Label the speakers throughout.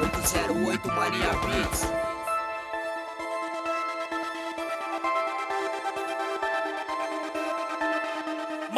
Speaker 1: 808 Mania Beats.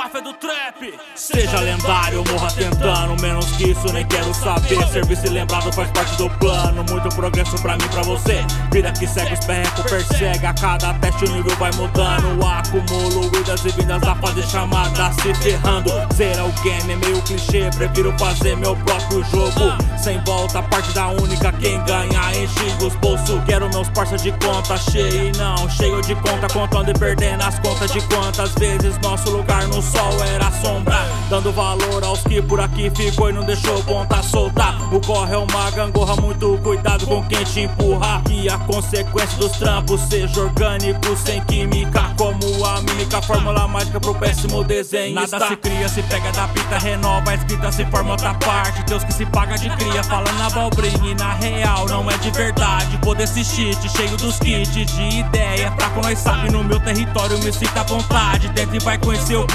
Speaker 2: Do Trap. Seja lendário, morra tentando. Menos que isso, nem quero saber. Serviço lembrado faz parte do plano. Muito progresso pra mim, pra você. Vida que segue, os perreco, persegue. A cada teste o nível vai mudando. Acumulo idas e vindas da fase chamada Se ferrando, o game é meio clichê Prefiro fazer meu próprio jogo. Sem volta, parte da única Quem ganha enche os bolsos. Quero meus parceiros de conta cheio não Cheio de conta, contando e perdendo as contas De quantas vezes nosso lugar no sol era sombra Dando valor aos que por aqui ficou e não deixou ponta soltar O corre é uma gangorra, muito cuidado com quem te empurra. E a consequência dos trampos seja orgânico sem química Como a mímica, fórmula mágica pro péssimo desenho Nada se cria, se pega da pita, renova a escrita, se forma outra parte. Deus que se paga de cria, falando na abobrinha e na real não é de verdade. Poder esse cheat, cheio dos kits de ideia. Fraco nós sabe, no meu território me sinta à vontade. Dentro e vai conhecer o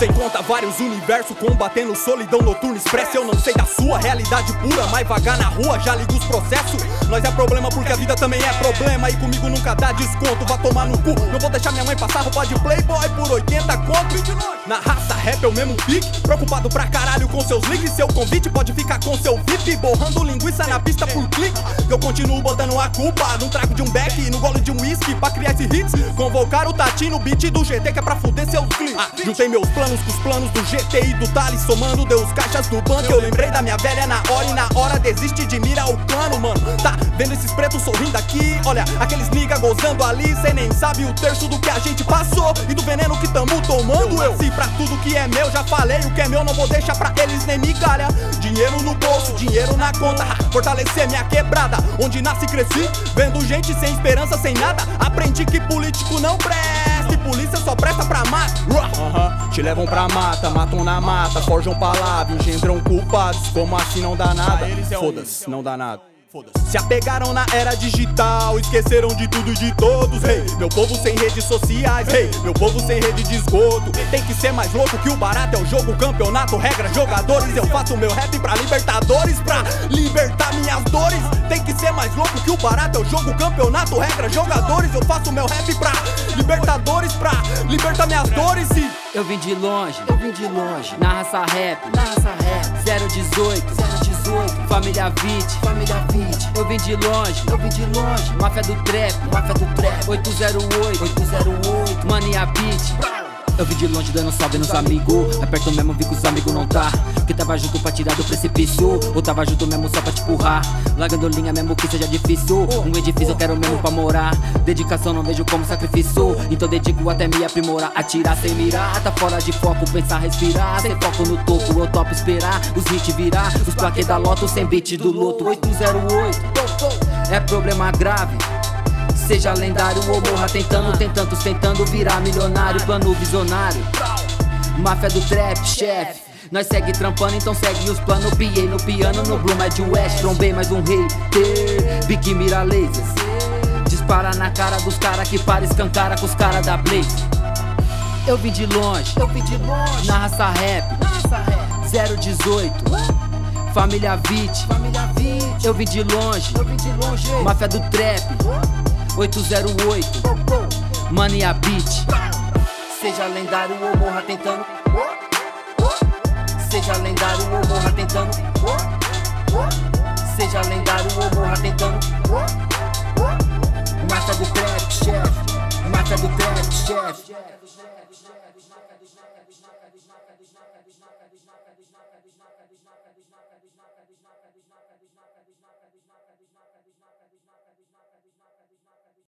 Speaker 3: sem conta vários universos combatendo solidão noturna expressa. Eu não sei da sua realidade pura Mas vagar na rua já liga os processos. Nós é problema porque a vida também é problema. E comigo nunca dá desconto, vá tomar no cu. Não vou deixar minha mãe passar roupa de playboy por 80 conto Na raça rap eu mesmo pique Preocupado pra caralho com seus links. Seu convite pode ficar com seu VIP Borrando linguiça na pista por clique. Eu continuo botando a culpa no trago de um beck No gole de um whisky pra criar esse hits. Convocar o Tati no beat do GT que é pra fuder seus cliques Juntei meus planos com os planos do GTI do Thales Somando deu os caixas do banco. Eu lembrei da minha velha na hora e na hora desiste de mirar o plano, mano. Tá vendo esses pretos sorrindo aqui? Olha, aqueles nigga gozando ali Cê nem sabe o terço do que a gente passou E do veneno que tamo tomando. Eu nasci pra tudo que é meu, já falei O que é meu não vou deixar pra eles nem migalha Dinheiro no bolso, dinheiro na conta Fortalecer minha quebrada Onde nasci e cresci Vendo gente sem esperança, sem nada Aprendi que político não presta e polícia só presta pra mata. Uhum. Te levam pra mata, matam na mata, forjam palavras, engendram culpados. Como assim não dá nada? Foda-se, não dá nada. Se apegaram na era digital, esqueceram de tudo e de todos. Hey, meu povo sem redes sociais, hey, meu povo sem rede de esgoto. Tem que ser mais louco que o barato é o jogo, campeonato, regra, jogadores. Eu faço meu rap pra Libertadores, pra libertar minhas dores. Tem que ser mais louco que o barato é o jogo, campeonato, regra, jogadores. Eu faço meu rap pra Libertadores, pra libertar minhas dores. E
Speaker 4: eu vim de longe, eu vim de longe. Na raça rap, na raça rap. 018, 018. Família Vit, família Vit. Eu vim de longe, eu vim de longe. Máfia do trap, máfia do trap. 808, 808. Mania Beat. Eu vim de longe dando salve nos amigos. Aperto mesmo, vi que os amigos não tá. Que tava junto pra tirar do precipício. Ou tava junto mesmo só pra te empurrar. Largando linha mesmo que seja difícil. Um edifício eu quero mesmo pra morar. Dedicação não vejo como sacrifício. Então dedico até me aprimorar. Atirar sem mirar. Tá fora de foco, pensar, respirar. Sem foco no topo, eu topo esperar. Os hits virar. Os plaquês da loto sem beat do loto. 808. É problema grave. Seja lendário ou morra tentando, tem tantos tentando virar milionário, plano visionário. Máfia do trap, chefe. Nós segue trampando, então segue os planos. Piei no piano, no Blue Mad West. Trombei mais um rei, Big mira lasers. Dispara na cara dos cara que para escancara com os cara da Blaze. Eu vim de longe, eu vim de longe. Na raça rap, na raça rap. 018. Família Vit, família Vit. Eu vim de longe, eu vim de longe. Máfia do trap. 808 Mania Beat Seja lendário ou morra tentando Ramadan Mata do trap, chefe Mata do trap, chefe